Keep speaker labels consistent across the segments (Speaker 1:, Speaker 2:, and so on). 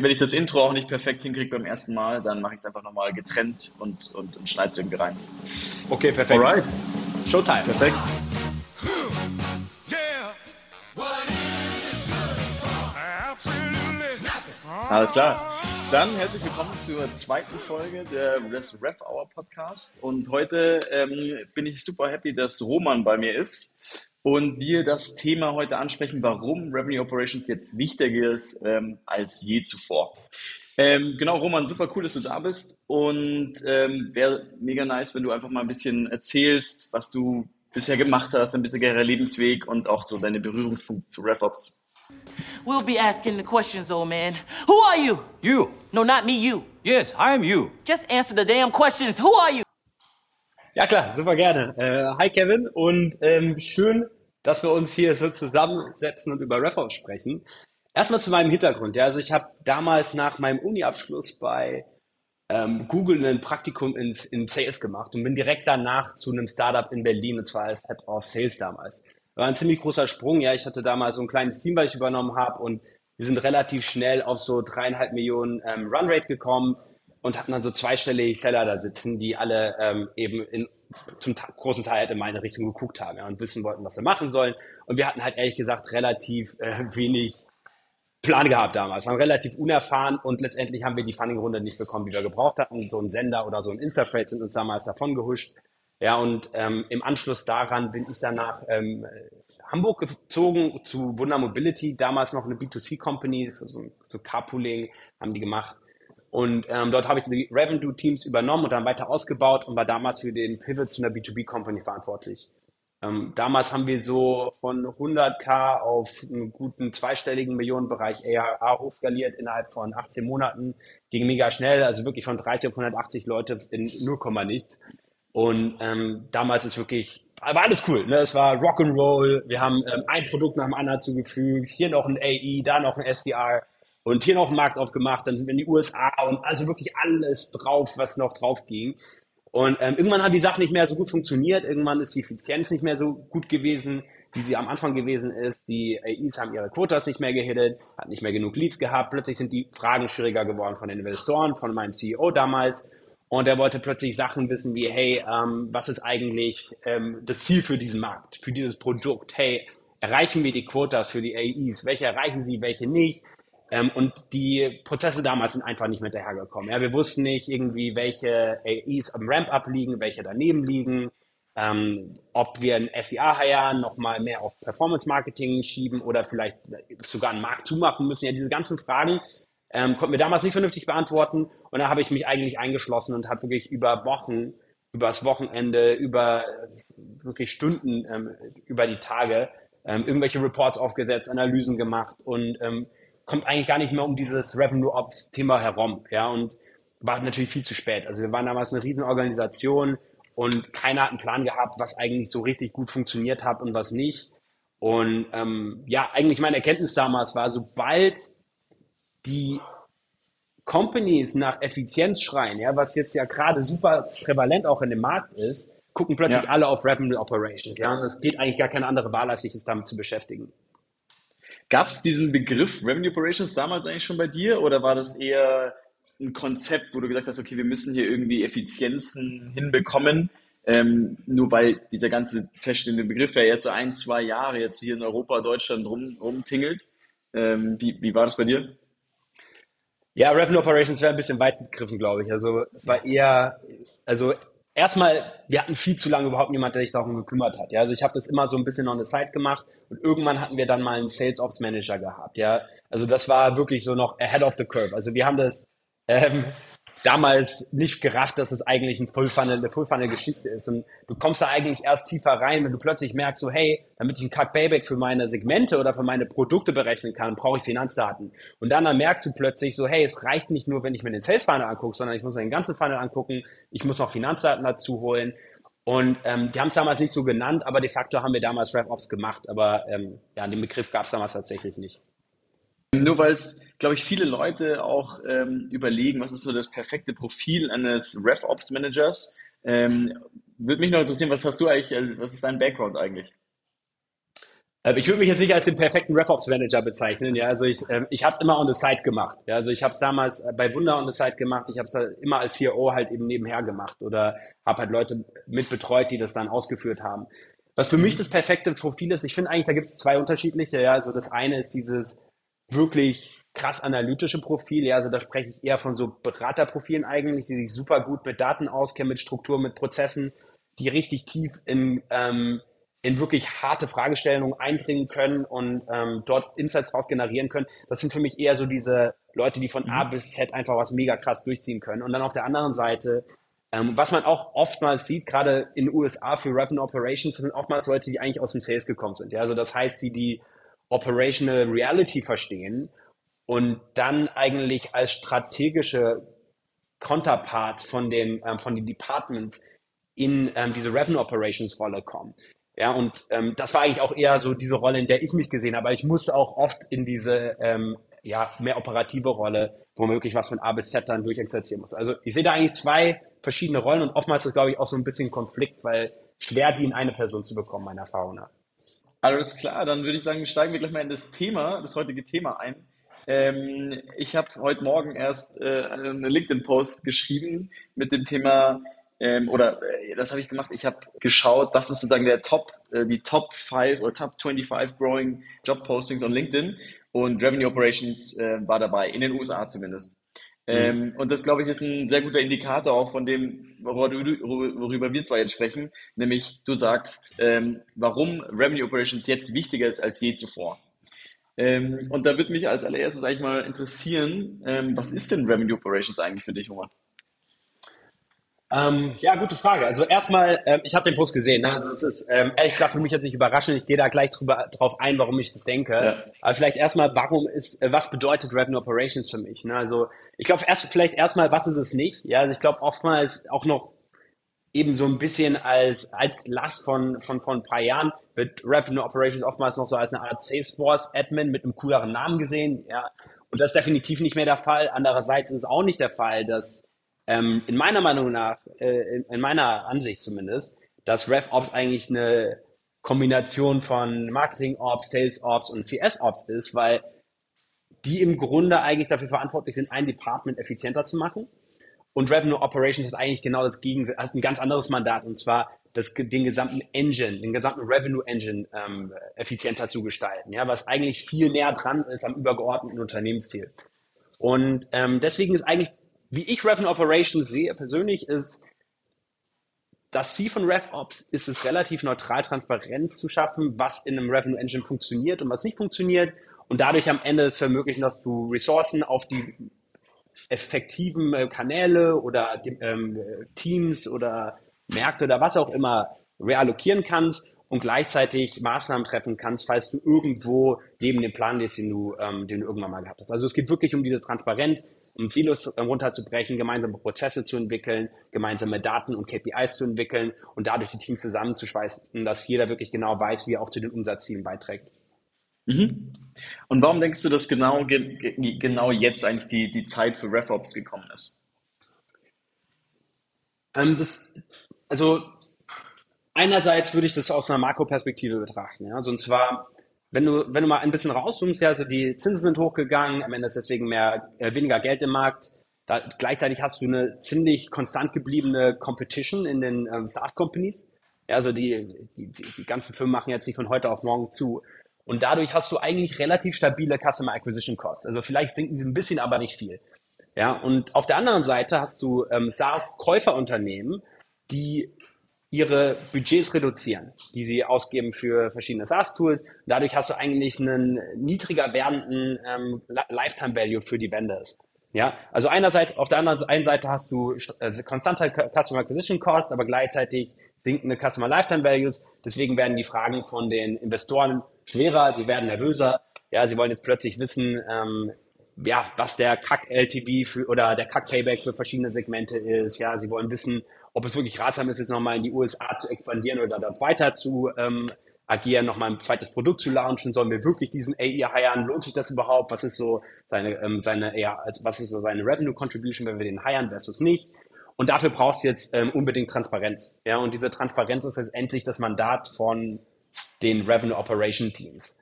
Speaker 1: wenn ich das Intro auch nicht perfekt hinkriege beim ersten Mal, dann mache ich es einfach nochmal getrennt und, und, und schneide es irgendwie rein.
Speaker 2: Okay, perfekt.
Speaker 1: Alright.
Speaker 2: Showtime.
Speaker 1: Perfekt. Alles klar. Dann herzlich willkommen zur zweiten Folge der des Ref Hour Podcast. Und heute ähm, bin ich super happy, dass Roman bei mir ist und wir das Thema heute ansprechen, warum Revenue Operations jetzt wichtiger ist ähm, als je zuvor. Ähm, genau, Roman, super cool, dass du da bist und ähm, wäre mega nice, wenn du einfach mal ein bisschen erzählst, was du bisher gemacht hast, ein bisheriger Lebensweg und auch so deine Berührungspunkte zu RevOps.
Speaker 3: We'll be asking the questions, old man. Who are you?
Speaker 4: You.
Speaker 3: No, not me, you.
Speaker 4: Yes, I'm you.
Speaker 3: Just answer the damn questions. Who are you?
Speaker 2: Ja klar, super gerne. Äh, hi Kevin und ähm, schön, dass wir uns hier so zusammensetzen und über RevOps sprechen. Erstmal zu meinem Hintergrund. Ja, also ich habe damals nach meinem Uni-Abschluss bei ähm, Google ein Praktikum ins, in Sales gemacht und bin direkt danach zu einem Startup in Berlin und zwar als Head of Sales damals. War ein ziemlich großer Sprung. Ja, ich hatte damals so ein kleines Team, was ich übernommen habe und wir sind relativ schnell auf so dreieinhalb Millionen ähm, Runrate gekommen und hatten dann so zweistellige Seller da sitzen, die alle ähm, eben in, zum großen Teil halt in meine Richtung geguckt haben ja, und wissen wollten, was wir machen sollen. Und wir hatten halt ehrlich gesagt relativ äh, wenig Plan gehabt damals, waren relativ unerfahren und letztendlich haben wir die Funding-Runde nicht bekommen, die wir gebraucht hatten. So ein Sender oder so ein Instafreight sind uns damals davon gehuscht. Ja, und ähm, im Anschluss daran bin ich danach ähm, Hamburg gezogen zu Wunder Mobility, damals noch eine B2C-Company, so, so Carpooling haben die gemacht. Und ähm, dort habe ich die Revenue-Teams übernommen und dann weiter ausgebaut und war damals für den Pivot zu einer B2B-Company verantwortlich. Ähm, damals haben wir so von 100k auf einen guten zweistelligen Millionenbereich ARA hochskaliert innerhalb von 18 Monaten. Ging mega schnell, also wirklich von 30 auf 180 Leute in 0, nichts. Und ähm, damals ist wirklich, war alles cool. Ne? Es war Rock'n'Roll. Wir haben ähm, ein Produkt nach dem anderen zugefügt. Hier noch ein AE, da noch ein SDR und hier noch einen Markt aufgemacht. Dann sind wir in die USA und also wirklich alles drauf, was noch drauf ging. Und ähm, irgendwann hat die Sache nicht mehr so gut funktioniert. Irgendwann ist die Effizienz nicht mehr so gut gewesen, wie sie am Anfang gewesen ist. Die AEs haben ihre Quotas nicht mehr gehittet, hat nicht mehr genug Leads gehabt. Plötzlich sind die Fragen schwieriger geworden von den Investoren, von meinem CEO damals. Und er wollte plötzlich Sachen wissen wie, hey, ähm, was ist eigentlich ähm, das Ziel für diesen Markt, für dieses Produkt? Hey, erreichen wir die Quotas für die AEs? Welche erreichen sie, welche nicht? Ähm, und die Prozesse damals sind einfach nicht mehr hinterhergekommen. Ja, wir wussten nicht irgendwie, welche AEs am Ramp-up liegen, welche daneben liegen, ähm, ob wir ein SEA hiren, nochmal mehr auf Performance-Marketing schieben oder vielleicht sogar einen Markt zumachen müssen. Ja, diese ganzen Fragen ähm, konnten wir damals nicht vernünftig beantworten. Und da habe ich mich eigentlich eingeschlossen und habe wirklich über Wochen, über das Wochenende, über wirklich Stunden, ähm, über die Tage ähm, irgendwelche Reports aufgesetzt, Analysen gemacht und ähm, kommt eigentlich gar nicht mehr um dieses Revenue Ops Thema herum. Ja, und war natürlich viel zu spät. Also wir waren damals eine Riesenorganisation und keiner hat einen Plan gehabt, was eigentlich so richtig gut funktioniert hat und was nicht. Und ähm, ja, eigentlich meine Erkenntnis damals war, sobald die Companies nach Effizienz schreien, ja, was jetzt ja gerade super prävalent auch in dem Markt ist, gucken plötzlich ja. alle auf Revenue Operations. Ja, und es geht eigentlich gar keine andere Wahl, als sich damit zu beschäftigen.
Speaker 1: Gab es diesen Begriff Revenue Operations damals eigentlich schon bei dir oder war das eher ein Konzept, wo du gesagt hast, okay, wir müssen hier irgendwie Effizienzen hinbekommen, ähm, nur weil dieser ganze feststehende Begriff ja jetzt so ein, zwei Jahre jetzt hier in Europa, Deutschland rum, rumtingelt. Ähm, wie, wie war das bei dir?
Speaker 2: Ja, Revenue Operations wäre ein bisschen weit begriffen, glaube ich. Also es war eher, also erstmal, wir hatten viel zu lange überhaupt niemand, der sich darum gekümmert hat. Ja, also ich habe das immer so ein bisschen on the side gemacht und irgendwann hatten wir dann mal einen Sales Ops Manager gehabt. Ja, also das war wirklich so noch ahead of the curve. Also wir haben das ähm, damals nicht gerafft, dass es eigentlich ein Full Funnel, eine Full Funnel Geschichte ist. Und du kommst da eigentlich erst tiefer rein, wenn du plötzlich merkst, so, hey, damit ich ein Cut Payback für meine Segmente oder für meine Produkte berechnen kann, brauche ich Finanzdaten. Und dann, dann merkst du plötzlich so, hey, es reicht nicht nur, wenn ich mir den Sales Funnel angucke, sondern ich muss mir den ganzen Funnel angucken, ich muss noch Finanzdaten dazu holen. Und ähm, die haben es damals nicht so genannt, aber de facto haben wir damals RevOps gemacht. Aber ähm, ja, den Begriff gab es damals tatsächlich nicht.
Speaker 1: Nur weil es, glaube ich, viele Leute auch ähm, überlegen, was ist so das perfekte Profil eines RevOps-Managers. Ähm, würde mich noch interessieren, was hast du eigentlich, äh, was ist dein Background eigentlich?
Speaker 2: Äh, ich würde mich jetzt nicht als den perfekten RevOps-Manager bezeichnen. Ja, also ich, ähm, ich habe es immer on the side gemacht. Ja, also ich habe es damals äh, bei Wunder on the side gemacht. Ich habe es immer als CRO halt eben nebenher gemacht oder habe halt Leute mit betreut, die das dann ausgeführt haben. Was für mich das perfekte Profil ist, ich finde eigentlich, da gibt es zwei unterschiedliche. Ja, also das eine ist dieses wirklich krass analytische Profil. Ja, also da spreche ich eher von so Beraterprofilen eigentlich, die sich super gut mit Daten auskennen, mit Struktur, mit Prozessen, die richtig tief in ähm, in wirklich harte Fragestellungen eindringen können und ähm, dort Insights raus generieren können. Das sind für mich eher so diese Leute, die von A mhm. bis Z einfach was mega krass durchziehen können. Und dann auf der anderen Seite, ähm, was man auch oftmals sieht, gerade in den USA für Revenue Operations, sind oftmals Leute, die eigentlich aus dem Sales gekommen sind. Ja? Also das heißt, die die Operational Reality verstehen und dann eigentlich als strategische Counterparts von den, ähm, von den Departments in ähm, diese Revenue Operations Rolle kommen. Ja, und ähm, das war eigentlich auch eher so diese Rolle, in der ich mich gesehen habe. Aber ich musste auch oft in diese ähm, ja, mehr operative Rolle, womöglich was von A bis Z dann durchexerzieren muss. Also ich sehe da eigentlich zwei verschiedene Rollen und oftmals ist, glaube ich, auch so ein bisschen Konflikt, weil schwer die in eine Person zu bekommen, meiner Erfahrung nach.
Speaker 1: Alles klar, dann würde ich sagen, steigen wir gleich mal in das Thema, das heutige Thema ein. Ähm, ich habe heute Morgen erst äh, eine LinkedIn-Post geschrieben mit dem Thema ähm, oder äh, das habe ich gemacht, ich habe geschaut, das ist sozusagen der Top, äh, die Top 5 oder Top 25 Growing Job Postings on LinkedIn und Revenue Operations äh, war dabei, in den USA zumindest. Mhm. Ähm, und das, glaube ich, ist ein sehr guter Indikator auch von dem, worüber wir zwar jetzt sprechen, nämlich du sagst, ähm, warum Revenue Operations jetzt wichtiger ist als je zuvor. Ähm, und da würde mich als allererstes eigentlich mal interessieren, ähm, was ist denn Revenue Operations eigentlich für dich, Roman?
Speaker 2: Ähm, ja, gute Frage. Also erstmal, ähm, ich habe den Post gesehen. Ne? Also es ist ähm, ehrlich gesagt für mich jetzt nicht überraschend. Ich gehe da gleich drüber, drauf ein, warum ich das denke. Ja. Aber vielleicht erstmal, warum ist, äh, was bedeutet Revenue Operations für mich? Ne? Also ich glaube erst vielleicht erstmal, was ist es nicht? Ja, also ich glaube oftmals auch noch eben so ein bisschen als Altlast von, von, von ein paar Jahren wird Revenue Operations oftmals noch so als eine Art Salesforce Admin mit einem cooleren Namen gesehen. Ja, und das ist definitiv nicht mehr der Fall. Andererseits ist es auch nicht der Fall, dass ähm, in meiner Meinung nach, äh, in, in, meiner Ansicht zumindest, dass RevOps eigentlich eine Kombination von Marketing Ops, Sales Ops und CS Ops ist, weil die im Grunde eigentlich dafür verantwortlich sind, ein Department effizienter zu machen. Und Revenue Operations ist eigentlich genau das Gegenteil, hat ein ganz anderes Mandat und zwar das, den gesamten Engine, den gesamten Revenue Engine ähm, effizienter zu gestalten, ja, was eigentlich viel näher dran ist am übergeordneten Unternehmensziel. Und ähm, deswegen ist eigentlich wie ich Revenue Operations sehe persönlich, ist das Ziel von RevOps ist es relativ neutral, transparent zu schaffen, was in einem Revenue Engine funktioniert und was nicht funktioniert und dadurch am Ende zu ermöglichen, dass du Ressourcen auf die effektiven äh, Kanäle oder ähm, Teams oder Märkte oder was auch immer reallokieren kannst und gleichzeitig Maßnahmen treffen kannst, falls du irgendwo neben dem Plan liest, den du, ähm, den du irgendwann mal gehabt hast. Also es geht wirklich um diese Transparenz, um Silos äh, runterzubrechen, gemeinsame Prozesse zu entwickeln, gemeinsame Daten und KPIs zu entwickeln und dadurch die Teams zusammenzuschweißen, dass jeder wirklich genau weiß, wie er auch zu den Umsatzzielen beiträgt.
Speaker 1: Mhm. Und warum denkst du, dass genau, genau jetzt eigentlich die, die Zeit für RevOps gekommen ist?
Speaker 2: Ähm, das, also einerseits würde ich das aus einer Makroperspektive betrachten. Ja? Also und zwar wenn du, wenn du mal ein bisschen rauszoomst, ja, also die Zinsen sind hochgegangen, am Ende ist deswegen mehr, äh, weniger Geld im Markt. Da, gleichzeitig hast du eine ziemlich konstant gebliebene Competition in den ähm, SaaS-Companies. Ja, also die, die, die ganzen Firmen machen jetzt nicht von heute auf morgen zu. Und dadurch hast du eigentlich relativ stabile Customer Acquisition Costs. Also vielleicht sinken sie ein bisschen, aber nicht viel. Ja, und auf der anderen Seite hast du ähm, SaaS-Käuferunternehmen, die ihre Budgets reduzieren, die sie ausgeben für verschiedene SaaS-Tools. Dadurch hast du eigentlich einen niedriger werdenden ähm, Lifetime Value für die Vendors. Ja, also einerseits, auf der anderen Seite hast du äh, konstante Customer Acquisition Costs, aber gleichzeitig sinkende Customer Lifetime Values. Deswegen werden die Fragen von den Investoren schwerer, sie werden nervöser. Ja, sie wollen jetzt plötzlich wissen, ähm, ja, was der für, oder der CAC-Payback für verschiedene Segmente ist. Ja, sie wollen wissen, ob es wirklich ratsam ist, jetzt nochmal in die USA zu expandieren oder dort weiter zu ähm, agieren, nochmal ein zweites Produkt zu launchen. Sollen wir wirklich diesen AI heiern? Lohnt sich das überhaupt? Was ist so seine, ähm, seine, ja, was ist so seine Revenue Contribution, wenn wir den heiern versus nicht? Und dafür brauchst du jetzt ähm, unbedingt Transparenz. Ja, und diese Transparenz ist letztendlich das Mandat von den Revenue Operation Teams.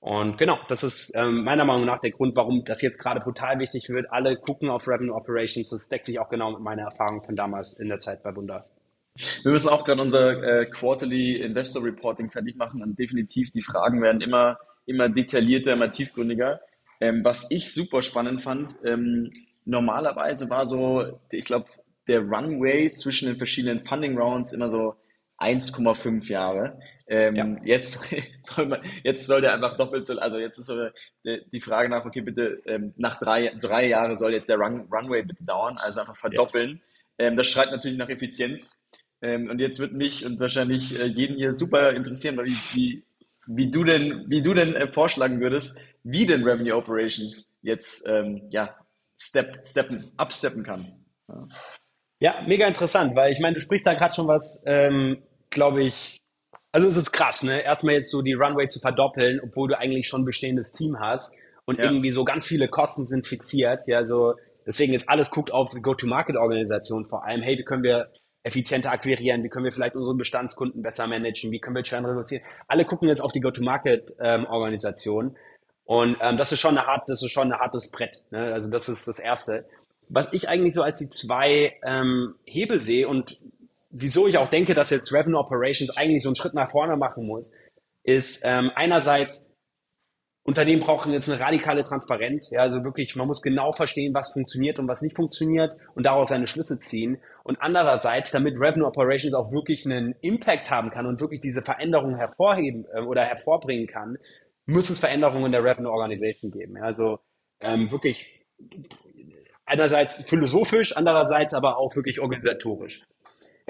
Speaker 2: Und genau, das ist ähm, meiner Meinung nach der Grund, warum das jetzt gerade brutal wichtig wird. Alle gucken auf Revenue Operations. Das deckt sich auch genau mit meiner Erfahrung von damals in der Zeit bei Wunder.
Speaker 1: Wir müssen auch gerade unser äh, Quarterly Investor Reporting fertig machen und definitiv die Fragen werden immer, immer detaillierter, immer tiefgründiger. Ähm, was ich super spannend fand, ähm, normalerweise war so, ich glaube, der Runway zwischen den verschiedenen Funding Rounds immer so 1,5 Jahre. Ähm, ja. jetzt, soll man, jetzt soll der einfach doppelt so, also jetzt ist so die Frage nach, okay, bitte, ähm, nach drei, drei Jahren soll jetzt der Run, Runway bitte dauern, also einfach verdoppeln. Ja. Ähm, das schreit natürlich nach Effizienz. Ähm, und jetzt wird mich und wahrscheinlich äh, jeden hier super interessieren, wie, wie, wie du denn, wie du denn äh, vorschlagen würdest, wie denn Revenue Operations jetzt ähm, ja, step, steppen, upsteppen kann.
Speaker 2: Ja. ja. mega interessant, weil ich meine, du sprichst da gerade schon was, ähm, glaube ich, also es ist krass, ne? Erstmal jetzt so die Runway zu verdoppeln, obwohl du eigentlich schon ein bestehendes Team hast und ja. irgendwie so ganz viele Kosten sind fixiert. Ja, so deswegen jetzt alles guckt auf die Go-to-Market-Organisation vor allem. Hey, wie können wir effizienter akquirieren? Wie können wir vielleicht unsere Bestandskunden besser managen? Wie können wir Churn reduzieren? Alle gucken jetzt auf die Go-to-Market-Organisation. Ähm, und ähm, das ist schon eine hart, das ist schon ein hartes Brett. Ne? Also das ist das Erste. Was ich eigentlich so als die zwei ähm, Hebel sehe und wieso ich auch denke, dass jetzt Revenue Operations eigentlich so einen Schritt nach vorne machen muss, ist ähm, einerseits, Unternehmen brauchen jetzt eine radikale Transparenz. Ja, also wirklich, man muss genau verstehen, was funktioniert und was nicht funktioniert und daraus seine Schlüsse ziehen. Und andererseits, damit Revenue Operations auch wirklich einen Impact haben kann und wirklich diese Veränderungen hervorheben äh, oder hervorbringen kann, muss es Veränderungen in der Revenue Organization geben. Ja, also ähm, wirklich einerseits philosophisch, andererseits aber auch wirklich organisatorisch.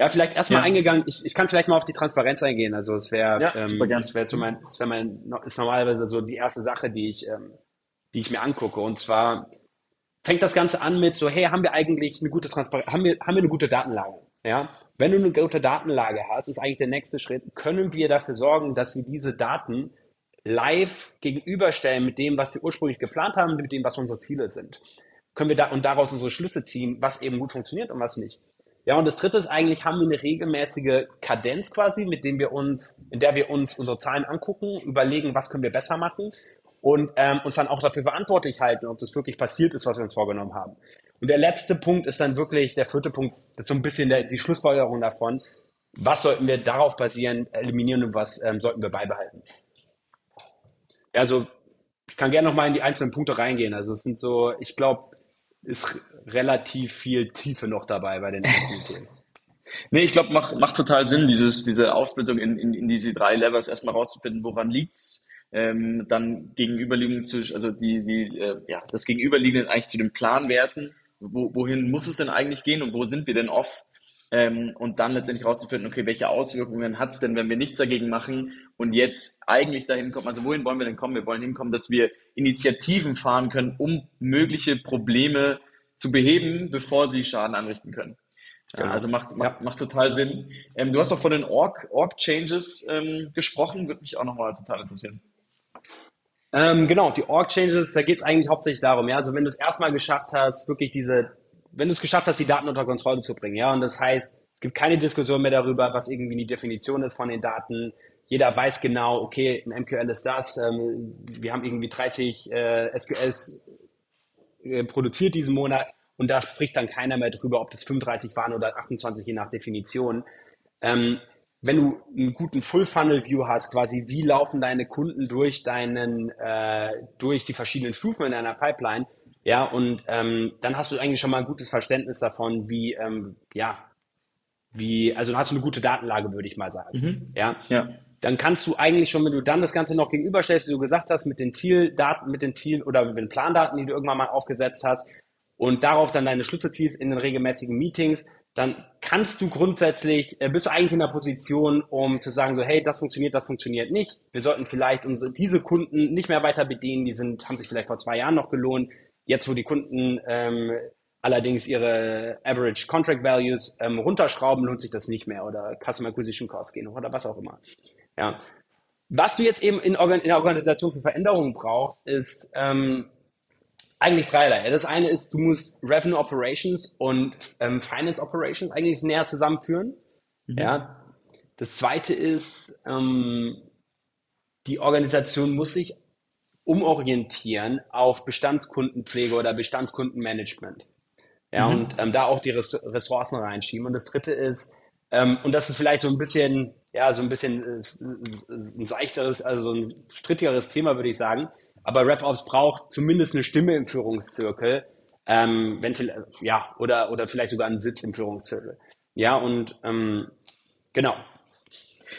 Speaker 2: Ja, vielleicht erstmal ja. eingegangen, ich, ich kann vielleicht mal auf die Transparenz eingehen. Also es wäre ja, ähm, das wäre so mein, das wäre mein, ist normalerweise so die erste Sache, die ich, ähm, die ich mir angucke. Und zwar fängt das Ganze an mit so, hey, haben wir eigentlich eine gute Transparenz, haben wir, haben wir eine gute Datenlage? Ja. Wenn du eine gute Datenlage hast, ist eigentlich der nächste Schritt, können wir dafür sorgen, dass wir diese Daten live gegenüberstellen mit dem, was wir ursprünglich geplant haben, mit dem, was unsere Ziele sind. Können wir da und daraus unsere Schlüsse ziehen, was eben gut funktioniert und was nicht. Ja, und das dritte ist eigentlich, haben wir eine regelmäßige Kadenz quasi, mit dem wir uns, in der wir uns unsere Zahlen angucken, überlegen, was können wir besser machen und ähm, uns dann auch dafür verantwortlich halten, ob das wirklich passiert ist, was wir uns vorgenommen haben. Und der letzte Punkt ist dann wirklich, der vierte Punkt, das ist so ein bisschen der, die Schlussfolgerung davon, was sollten wir darauf basieren, eliminieren und was ähm, sollten wir beibehalten. Also ich kann gerne nochmal in die einzelnen Punkte reingehen. Also es sind so, ich glaube, ist relativ viel Tiefe noch dabei bei den einzelnen Themen.
Speaker 1: Nee, ich glaube, macht, macht total Sinn, dieses, diese Aufsplittung in, in, in diese drei Levels erstmal rauszufinden, woran liegt's, ähm, dann gegenüberliegend zu, also die, die, äh, ja, das Gegenüberliegende eigentlich zu den Planwerten, wo, wohin muss es denn eigentlich gehen und wo sind wir denn off? Ähm, und dann letztendlich rauszufinden, okay, welche Auswirkungen hat es denn, wenn wir nichts dagegen machen und jetzt eigentlich dahin kommen, also wohin wollen wir denn kommen? Wir wollen hinkommen, dass wir Initiativen fahren können, um mögliche Probleme zu beheben, bevor sie Schaden anrichten können. Ja, genau. also macht, macht, ja. macht total Sinn. Ähm, du hast auch von den Org-Changes Org ähm, gesprochen, würde mich auch nochmal total interessieren.
Speaker 2: Ähm, genau, die Org-Changes, da geht es eigentlich hauptsächlich darum, ja, also wenn du es erstmal geschafft hast, wirklich diese wenn du es geschafft hast, die Daten unter Kontrolle zu bringen, ja, und das heißt, es gibt keine Diskussion mehr darüber, was irgendwie die Definition ist von den Daten. Jeder weiß genau, okay, ein MQL ist das, ähm, wir haben irgendwie 30 äh, SQLs äh, produziert diesen Monat und da spricht dann keiner mehr drüber, ob das 35 waren oder 28, je nach Definition. Ähm, wenn du einen guten Full-Funnel-View hast, quasi wie laufen deine Kunden durch deinen, äh, durch die verschiedenen Stufen in einer Pipeline, ja, und ähm, dann hast du eigentlich schon mal ein gutes Verständnis davon, wie, ähm, ja, wie, also dann hast du eine gute Datenlage, würde ich mal sagen. Mhm. Ja. ja. Dann kannst du eigentlich schon, wenn du dann das Ganze noch gegenüberstellst, wie du gesagt hast, mit den Zieldaten, mit den Ziel- oder mit den Plandaten, die du irgendwann mal aufgesetzt hast, und darauf dann deine Schlüsse ziehst in den regelmäßigen Meetings, dann kannst du grundsätzlich, äh, bist du eigentlich in der Position, um zu sagen, so, hey, das funktioniert, das funktioniert nicht. Wir sollten vielleicht unsere, diese Kunden nicht mehr weiter bedienen, die sind, haben sich vielleicht vor zwei Jahren noch gelohnt. Jetzt, wo die Kunden ähm, allerdings ihre Average Contract Values ähm, runterschrauben, lohnt sich das nicht mehr oder Customer Acquisition Cost gehen oder was auch immer. Ja. Was du jetzt eben in, Organ in der Organisation für Veränderungen brauchst, ist ähm, eigentlich dreierlei. Das eine ist, du musst Revenue Operations und ähm, Finance Operations eigentlich näher zusammenführen. Mhm. Ja. Das zweite ist, ähm, die Organisation muss sich umorientieren auf Bestandskundenpflege oder Bestandskundenmanagement. Ja, mhm. und ähm, da auch die Ressourcen reinschieben. Und das dritte ist, ähm, und das ist vielleicht so ein bisschen, ja, so ein bisschen äh, ein seichteres, also ein strittigeres Thema, würde ich sagen. Aber RevOps braucht zumindest eine Stimme im Führungszirkel, ähm, wenn, ja, oder, oder vielleicht sogar einen Sitz im Führungszirkel. Ja, und ähm, genau.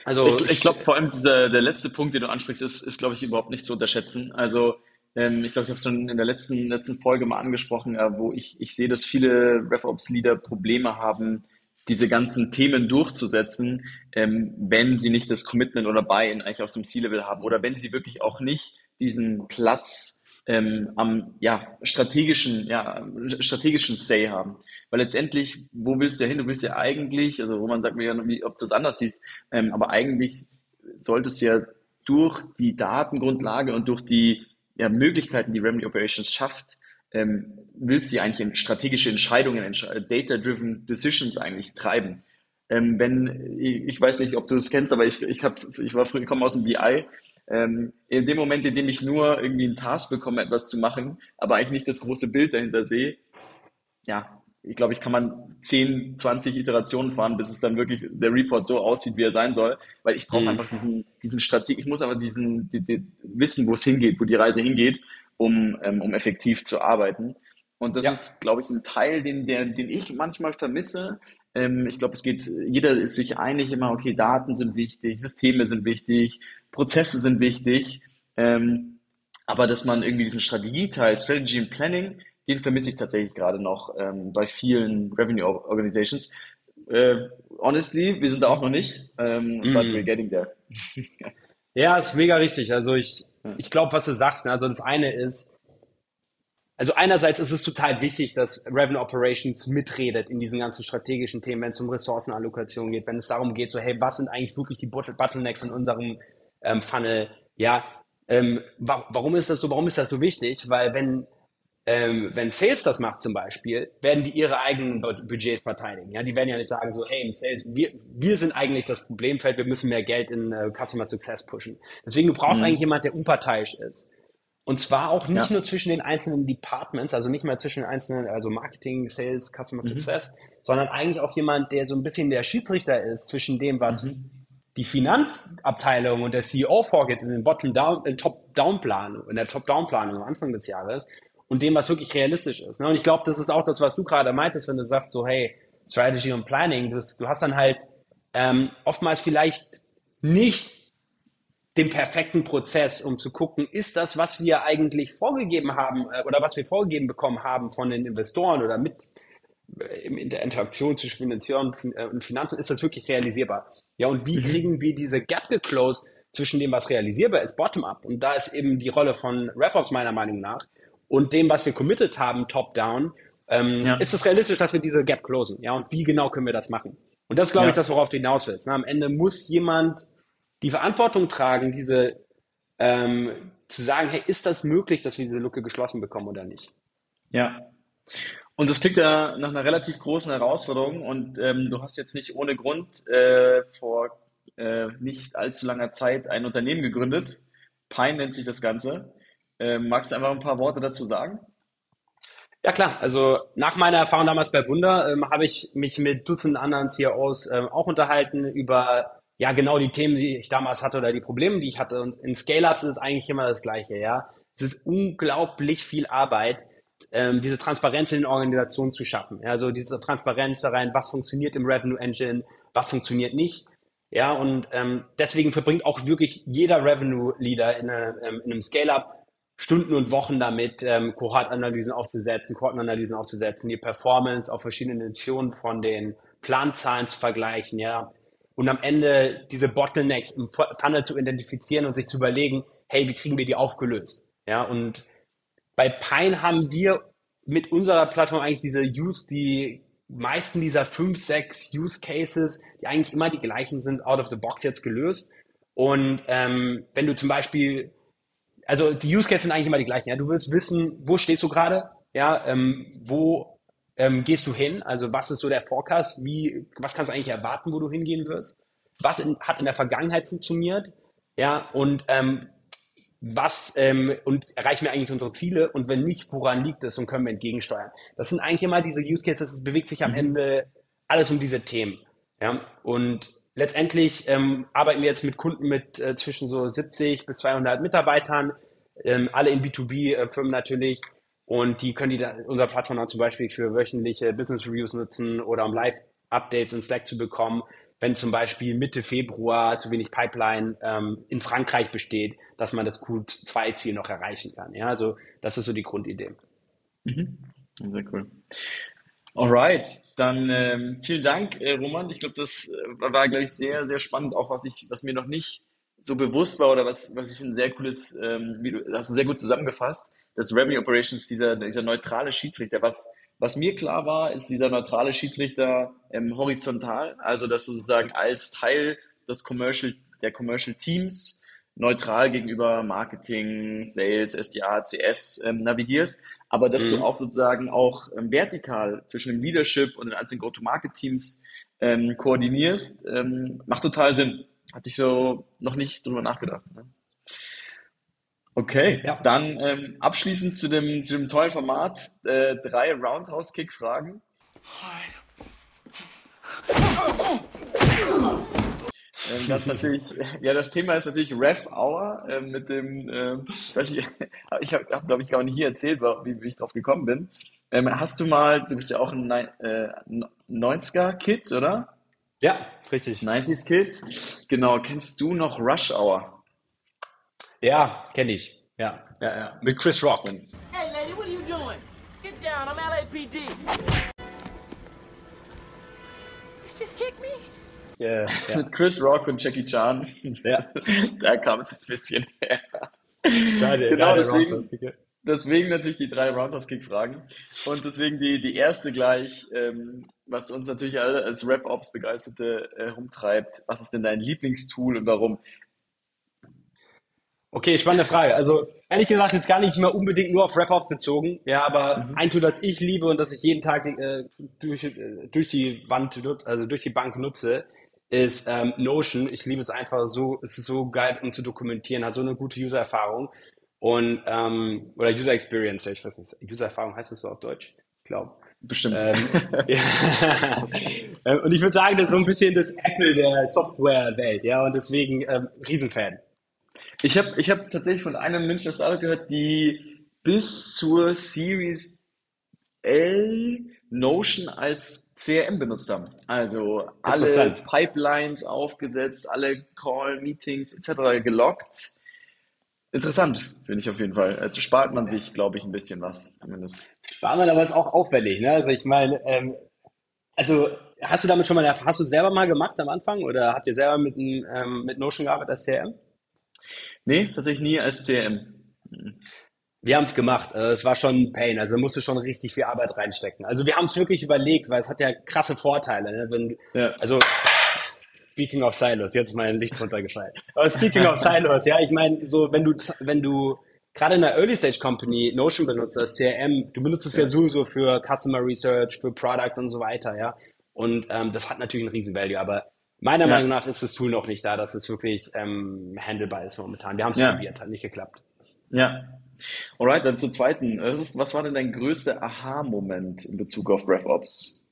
Speaker 1: Also ich, ich glaube vor allem dieser, der letzte Punkt, den du ansprichst, ist, ist glaube ich überhaupt nicht zu unterschätzen. Also ähm, ich glaube, ich habe es schon in der letzten, letzten Folge mal angesprochen, äh, wo ich, ich sehe, dass viele RevOps-Leader Probleme haben, diese ganzen Themen durchzusetzen, ähm, wenn sie nicht das Commitment oder Buy-in eigentlich aus dem C-Level haben oder wenn sie wirklich auch nicht diesen Platz ähm, am ja, strategischen, ja, strategischen Say haben. Weil letztendlich, wo willst du ja hin? Du willst ja eigentlich, also wo man sagt mir ja, wie, ob du es anders siehst, ähm, aber eigentlich solltest du ja durch die Datengrundlage und durch die ja, Möglichkeiten, die Remedy Operations schafft, ähm, willst du eigentlich in strategische Entscheidungen, data-driven Decisions eigentlich treiben. Ähm, wenn, ich, ich, weiß nicht, ob du das kennst, aber ich, ich, hab, ich war früher, ich komme aus dem BI ähm, in dem Moment, in dem ich nur irgendwie einen Task bekomme, etwas zu machen, aber eigentlich nicht das große Bild dahinter sehe, ja, ich glaube, ich kann man 10, 20 Iterationen fahren, bis es dann wirklich der Report so aussieht, wie er sein soll, weil ich brauche mhm. einfach diesen, diesen Strategie, ich muss aber diesen, die, die, wissen, wo es hingeht, wo die Reise hingeht, um, ähm, um effektiv zu arbeiten. Und das ja. ist, glaube ich, ein Teil, den, der, den ich manchmal vermisse, ähm, ich glaube, es geht, jeder ist sich einig immer, okay, Daten sind wichtig, Systeme sind wichtig, Prozesse sind wichtig. Ähm, aber dass man irgendwie diesen Strategieteil, Strategy and Planning, den vermisse ich tatsächlich gerade noch ähm, bei vielen Revenue Organizations. Äh, honestly, wir sind da auch noch nicht, ähm, mm. but we're getting there.
Speaker 2: ja, ist mega richtig. Also ich, ich glaube, was du sagst, ne? also das eine ist, also einerseits ist es total wichtig, dass Revenue Operations mitredet in diesen ganzen strategischen Themen, wenn es um Ressourcenallokation geht, wenn es darum geht, so hey, was sind eigentlich wirklich die Bottlenecks in unserem ähm, Funnel? Ja, ähm, wa warum ist das so? Warum ist das so wichtig? Weil wenn ähm, wenn Sales das macht zum Beispiel, werden die ihre eigenen Budgets verteidigen. Ja, die werden ja nicht sagen so, hey, Sales, wir, wir sind eigentlich das Problemfeld, wir müssen mehr Geld in äh, Customer Success pushen. Deswegen, du brauchst mhm. eigentlich jemand, der unparteiisch ist. Und zwar auch nicht ja. nur zwischen den einzelnen Departments, also nicht mal zwischen den einzelnen, also Marketing, Sales, Customer mhm. Success, sondern eigentlich auch jemand, der so ein bisschen der Schiedsrichter ist zwischen dem, was mhm. die Finanzabteilung und der CEO vorgeht in den Bottom-Down, in Top-Down-Planung, in der Top-Down-Planung am Anfang des Jahres und dem, was wirklich realistisch ist. Ne? Und ich glaube, das ist auch das, was du gerade meintest, wenn du sagst, so, hey, Strategy und Planning, du, du hast dann halt ähm, oftmals vielleicht nicht den perfekten Prozess, um zu gucken, ist das, was wir eigentlich vorgegeben haben äh, oder was wir vorgegeben bekommen haben von den Investoren oder mit äh, in der Interaktion zwischen Finanzieren äh, und Finanzen, ist das wirklich realisierbar? Ja, und wie mhm. kriegen wir diese Gap geclosed zwischen dem, was realisierbar ist, bottom-up? Und da ist eben die Rolle von RevOps meiner Meinung nach und dem, was wir committed haben, top-down. Ähm, ja. Ist es realistisch, dass wir diese Gap closen? Ja, und wie genau können wir das machen? Und das ist, glaube ja. ich, das, worauf du hinaus willst. Ne? Am Ende muss jemand die Verantwortung tragen, diese ähm, zu sagen, hey, ist das möglich, dass wir diese Lücke geschlossen bekommen oder nicht?
Speaker 1: Ja. Und das klingt ja nach einer relativ großen Herausforderung und ähm, du hast jetzt nicht ohne Grund äh, vor äh, nicht allzu langer Zeit ein Unternehmen gegründet. Pine nennt sich das Ganze. Äh, magst du einfach ein paar Worte dazu sagen?
Speaker 2: Ja klar, also nach meiner Erfahrung damals bei Wunder ähm, habe ich mich mit Dutzenden anderen CEOs ähm, auch unterhalten über ja, genau die Themen, die ich damals hatte oder die Probleme, die ich hatte. Und in Scale-Ups ist es eigentlich immer das Gleiche, ja. Es ist unglaublich viel Arbeit, ähm, diese Transparenz in den Organisationen zu schaffen. Ja, also diese Transparenz da rein, was funktioniert im Revenue Engine, was funktioniert nicht. Ja, und ähm, deswegen verbringt auch wirklich jeder Revenue-Leader in, eine, ähm, in einem Scale-Up Stunden und Wochen damit, ähm, Kohortanalysen aufzusetzen, Kohortenanalysen aufzusetzen, die Performance auf verschiedenen Dimensionen von den Planzahlen zu vergleichen, ja, und am Ende diese Bottlenecks im Funnel zu identifizieren und sich zu überlegen, hey, wie kriegen wir die aufgelöst? Ja, und bei Pine haben wir mit unserer Plattform eigentlich diese Use, die meisten dieser fünf, sechs Use Cases, die eigentlich immer die gleichen sind, out of the box jetzt gelöst. Und ähm, wenn du zum Beispiel, also die Use Cases sind eigentlich immer die gleichen. Ja, du willst wissen, wo stehst du gerade? Ja, ähm, wo ähm, gehst du hin? Also was ist so der Forecast? Wie, was kannst du eigentlich erwarten, wo du hingehen wirst? Was in, hat in der Vergangenheit funktioniert? Ja, und ähm, was ähm, und erreichen wir eigentlich unsere Ziele und wenn nicht, woran liegt es und können wir entgegensteuern? Das sind eigentlich immer diese Use Cases, es bewegt sich am mhm. Ende alles um diese Themen. Ja, und letztendlich ähm, arbeiten wir jetzt mit Kunden mit äh, zwischen so 70 bis 200 Mitarbeitern, ähm, alle in B2B-Firmen äh, natürlich. Und die können die da, unser Plattform dann zum Beispiel für wöchentliche Business Reviews nutzen oder um Live-Updates in Slack zu bekommen wenn zum Beispiel Mitte Februar zu wenig Pipeline ähm, in Frankreich besteht, dass man das Q2-Ziel noch erreichen kann. Ja, also das ist so die Grundidee.
Speaker 1: Mhm. Sehr cool. Alright, dann ähm, vielen Dank, äh, Roman. Ich glaube, das äh, war, glaube ich, sehr, sehr spannend, auch was ich, was mir noch nicht so bewusst war oder was, was ich ein sehr cooles, ähm, wie du hast du sehr gut zusammengefasst, dass Revenue Operations dieser, dieser neutrale Schiedsrichter, was was mir klar war, ist dieser neutrale Schiedsrichter ähm, horizontal, also dass du sozusagen als Teil des Commercial, der Commercial Teams neutral gegenüber Marketing, Sales, SDA, CS ähm, navigierst, aber dass mhm. du auch sozusagen auch ähm, vertikal zwischen dem Leadership und den einzelnen Go-to-Market-Teams ähm, koordinierst, ähm, macht total Sinn. Hatte ich so noch nicht drüber nachgedacht. Ne? Okay, ja. dann ähm, abschließend zu dem, zu dem tollen Format äh, drei Roundhouse-Kick-Fragen. Ähm, das natürlich, ja, das Thema ist natürlich Ref Hour äh, mit dem, äh, ich, ich habe, hab, glaube ich, gar nicht hier erzählt, wie, wie ich drauf gekommen bin. Ähm, hast du mal, du bist ja auch ein äh, 90er-Kid, oder?
Speaker 2: Ja, richtig.
Speaker 1: 90s-Kid. Genau, kennst du noch Rush Hour?
Speaker 2: Ja, kenne ich. Ja, ja, ja. Mit Chris Rock.
Speaker 3: Hey, lady, what are you doing? Get down, I'm LAPD. You just kicked me?
Speaker 1: Yeah, ja. Mit Chris Rock und Jackie Chan. Ja. da kam es ein bisschen her. Da, der, genau, da deswegen, deswegen natürlich die drei Roundhouse-Kick-Fragen. Und deswegen die, die erste gleich, ähm, was uns natürlich alle als Rap-Ops-Begeisterte äh, rumtreibt. Was ist denn dein Lieblingstool und warum?
Speaker 2: Okay, spannende Frage. Also ehrlich gesagt jetzt gar nicht mehr unbedingt nur auf Rap-Off bezogen. Ja, aber mhm. ein Tool, das ich liebe und das ich jeden Tag äh, durch, äh, durch die Wand, also durch die Bank nutze, ist ähm, Notion. Ich liebe es einfach so, es ist so geil, um zu dokumentieren, hat so eine gute User-Erfahrung und ähm, oder User Experience, ich weiß nicht, User-Erfahrung heißt das so auf Deutsch? Ich glaube.
Speaker 1: Bestimmt. Ähm,
Speaker 2: ja. und ich würde sagen, das ist so ein bisschen das Apple der Software-Welt, ja, und deswegen ähm, Riesenfan.
Speaker 1: Ich habe ich hab tatsächlich von einem Münchner Startup gehört, die bis zur Series L Notion als CRM benutzt haben. Also alle Pipelines aufgesetzt, alle Call, Meetings etc. gelockt. Interessant, finde ich auf jeden Fall. Also spart man sich, glaube ich, ein bisschen was zumindest.
Speaker 2: Spart man aber ist auch auffällig. Ne? Also ich meine, ähm, also hast du damit schon mal, hast du selber mal gemacht am Anfang oder habt ihr selber mit, ähm, mit Notion gearbeitet als CRM?
Speaker 1: Nee, tatsächlich nie als CRM.
Speaker 2: Wir haben es gemacht. Äh, es war schon ein Pain. Also musste schon richtig viel Arbeit reinstecken. Also wir haben es wirklich überlegt, weil es hat ja krasse Vorteile. Ne? Wenn, ja. Also Speaking of Silos, jetzt ist mein Licht runtergefallen. Aber speaking of Silos, ja, ich meine, so wenn du wenn du gerade in einer Early Stage Company Notion benutzt als CRM, du benutzt es ja. ja sowieso für Customer Research, für Product und so weiter, ja. Und ähm, das hat natürlich einen riesen Value, aber Meiner ja. Meinung nach ist das Tool noch nicht da, dass es wirklich ähm, handelbar ist momentan. Wir haben es ja. probiert, hat nicht geklappt.
Speaker 1: Ja. Alright, dann zur zweiten. Was, was war denn dein größter Aha-Moment in Bezug auf RevOps?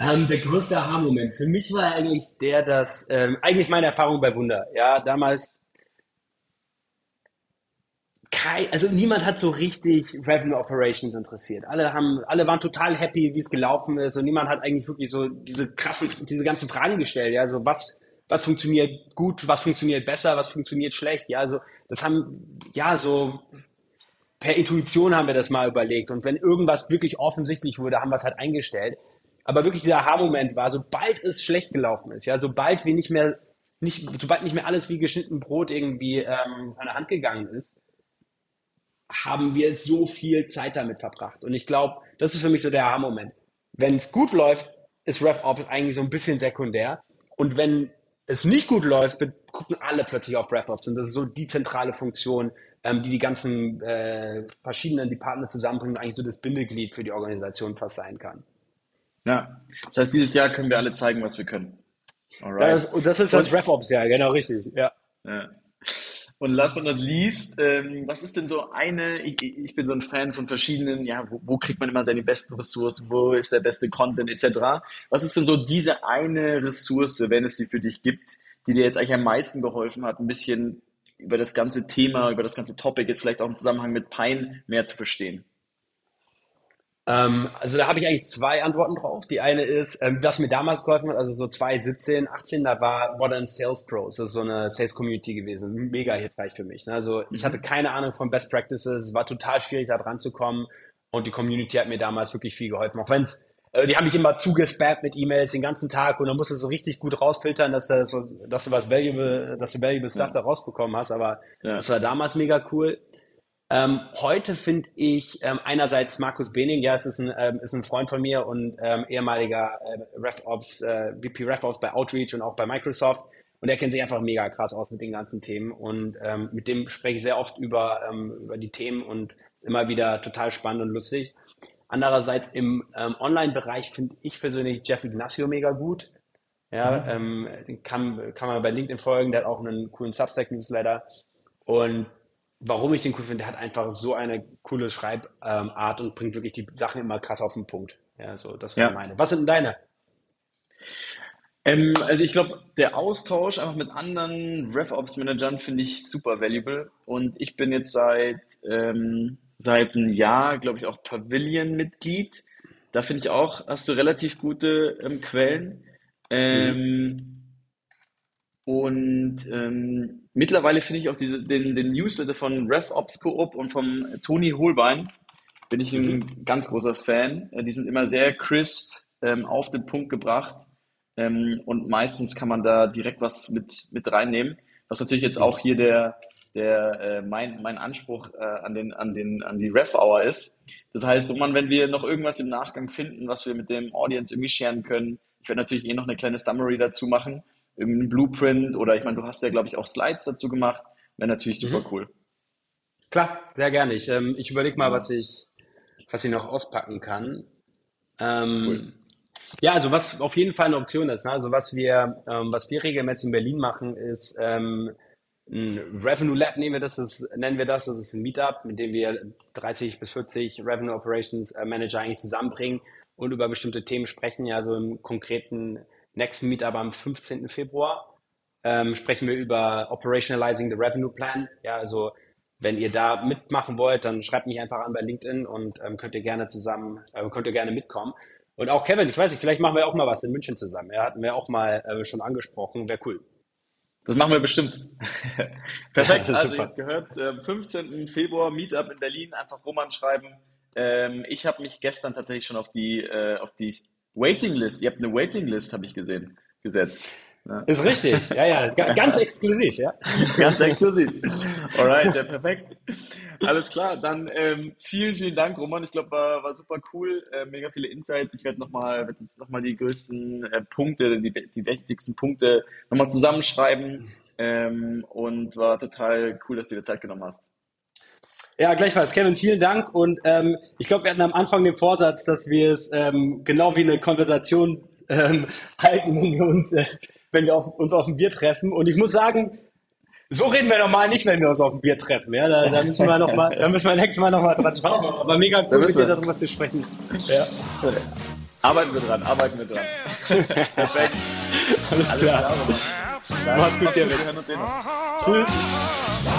Speaker 2: Ähm, der größte Aha-Moment für mich war eigentlich der, dass ähm, eigentlich meine Erfahrung bei Wunder. Ja, damals kein, also niemand hat so richtig Revenue Operations interessiert. Alle haben, alle waren total happy, wie es gelaufen ist und niemand hat eigentlich wirklich so diese krassen, diese ganzen Fragen gestellt. Ja, so was, was funktioniert gut, was funktioniert besser, was funktioniert schlecht. Ja, also das haben, ja, so per Intuition haben wir das mal überlegt und wenn irgendwas wirklich offensichtlich wurde, haben wir es halt eingestellt. Aber wirklich dieser Aha-Moment war, sobald es schlecht gelaufen ist, ja, sobald wir nicht mehr, nicht, sobald nicht mehr alles wie geschnitten Brot irgendwie ähm, an der Hand gegangen ist, haben wir so viel Zeit damit verbracht. Und ich glaube, das ist für mich so der Aha-Moment. Wenn es gut läuft, ist RevOps eigentlich so ein bisschen sekundär. Und wenn es nicht gut läuft, gucken alle plötzlich auf RevOps. Und das ist so die zentrale Funktion, ähm, die die ganzen äh, verschiedenen Departments zusammenbringen und eigentlich so das Bindeglied für die Organisation fast sein kann.
Speaker 1: Ja, das heißt, dieses Jahr können wir alle zeigen, was wir können.
Speaker 2: Alright. Das, und das ist das RevOps-Jahr, genau richtig. Ja.
Speaker 1: Ja. Und last but not least, ähm, was ist denn so eine, ich, ich bin so ein Fan von verschiedenen, ja, wo, wo kriegt man immer seine besten Ressourcen, wo ist der beste Content etc. Was ist denn so diese eine Ressource, wenn es sie für dich gibt, die dir jetzt eigentlich am meisten geholfen hat, ein bisschen über das ganze Thema, über das ganze Topic, jetzt vielleicht auch im Zusammenhang mit Pine mehr zu verstehen?
Speaker 2: Ähm, also da habe ich eigentlich zwei Antworten drauf. Die eine ist, ähm, was mir damals geholfen hat, also so 2017, 18, da war Modern Sales Pros, das ist so eine Sales Community gewesen, mega hilfreich für mich. Ne? Also ich hatte keine Ahnung von Best Practices, es war total schwierig da dran zu kommen und die Community hat mir damals wirklich viel geholfen, auch wenn es äh, die haben mich immer zugespammt mit E-Mails den ganzen Tag und dann musst du so richtig gut rausfiltern, dass, du, dass du was valuable, dass du valuable Stuff da rausbekommen hast. Aber ja. das war damals mega cool. Ähm, heute finde ich ähm, einerseits Markus Bening, ja, es ist ein, ähm, ist ein Freund von mir und ähm, ehemaliger äh, RevOps, äh, VP RevOps bei Outreach und auch bei Microsoft. Und er kennt sich einfach mega krass aus mit den ganzen Themen. Und ähm, mit dem spreche ich sehr oft über, ähm, über die Themen und immer wieder total spannend und lustig. Andererseits im ähm, Online-Bereich finde ich persönlich Jeff Ignacio mega gut. Ja, mhm. ähm, kann, kann man bei LinkedIn folgen, der hat auch einen coolen Substack-Newsletter. Und warum ich den cool finde, der hat einfach so eine coole Schreibart und bringt wirklich die Sachen immer krass auf den Punkt. Ja, so, das wäre ja. meine. Was sind denn deine?
Speaker 1: Ähm, also ich glaube, der Austausch einfach mit anderen RevOps-Managern finde ich super valuable. Und ich bin jetzt seit, ähm, seit einem Jahr, glaube ich, auch Pavilion-Mitglied. Da finde ich auch, hast du relativ gute ähm, Quellen. Ähm, mhm. Und ähm, mittlerweile finde ich auch diese, den, den Newsletter von RevOps Coop und vom Toni Holbein, bin ich ein mhm. ganz großer Fan. Äh, die sind immer sehr crisp ähm, auf den Punkt gebracht ähm, und meistens kann man da direkt was mit, mit reinnehmen. Was natürlich jetzt auch hier der, der äh, mein, mein Anspruch äh, an, den, an, den, an die Ref-Hour ist. Das heißt, oh man, wenn wir noch irgendwas im Nachgang finden, was wir mit dem Audience irgendwie sharen können, ich werde natürlich eh noch eine kleine Summary dazu machen irgendein Blueprint oder ich meine, du hast ja, glaube ich, auch Slides dazu gemacht. Wäre natürlich super mhm. cool.
Speaker 2: Klar, sehr gerne. Ich, ähm, ich überlege mal, was ich, was ich noch auspacken kann. Ähm, cool. Ja, also was auf jeden Fall eine Option ist. Ne? Also was wir, ähm, was wir regelmäßig in Berlin machen, ist ähm, ein Revenue Lab nehmen wir das, das, nennen wir das. Das ist ein Meetup, mit dem wir 30 bis 40 Revenue Operations äh, Manager eigentlich zusammenbringen und über bestimmte Themen sprechen. Ja, so im konkreten nächsten Meetup am 15. Februar ähm, sprechen wir über Operationalizing the Revenue Plan. Ja, also wenn ihr da mitmachen wollt, dann schreibt mich einfach an bei LinkedIn und ähm, könnt ihr gerne zusammen, äh, könnt ihr gerne mitkommen. Und auch Kevin, ich weiß nicht, vielleicht machen wir auch mal was in München zusammen. Er ja, hatten wir auch mal äh, schon angesprochen, wäre cool.
Speaker 1: Das machen wir bestimmt. Perfekt. Also ihr habt gehört, äh, 15. Februar Meetup in Berlin, einfach Roman schreiben. Ähm, ich habe mich gestern tatsächlich schon auf die, äh, auf die Waiting List. Ihr habt eine Waiting List, habe ich gesehen, gesetzt.
Speaker 2: Ja. Ist richtig, ja, ja, ist ganz exklusiv, ja.
Speaker 1: Ganz exklusiv. Alright, ja, perfekt. Alles klar, dann ähm, vielen, vielen Dank, Roman. Ich glaube, war, war super cool, äh, mega viele Insights. Ich werde nochmal werd noch mal die größten äh, Punkte, die, die wichtigsten Punkte nochmal zusammenschreiben ähm, und war total cool, dass du dir Zeit genommen hast.
Speaker 2: Ja, gleichfalls. Kevin, vielen Dank. Und ähm, ich glaube, wir hatten am Anfang den Vorsatz, dass wir es ähm, genau wie eine Konversation ähm, halten, wenn wir uns, äh, wenn wir auf, uns auf ein Bier treffen. Und ich muss sagen, so reden wir normal nicht, wenn wir uns auf ein Bier treffen. Ja, da, da müssen wir noch mal, da müssen wir nächstes Mal noch mal dran schauen. Aber mega cool, mit dir darüber zu sprechen.
Speaker 1: Ja. Arbeiten wir dran, arbeiten wir dran. Perfekt.
Speaker 2: Alles, Alles klar. klar Mach's gut, Kevin. Wir hören uns eh noch. Tschüss.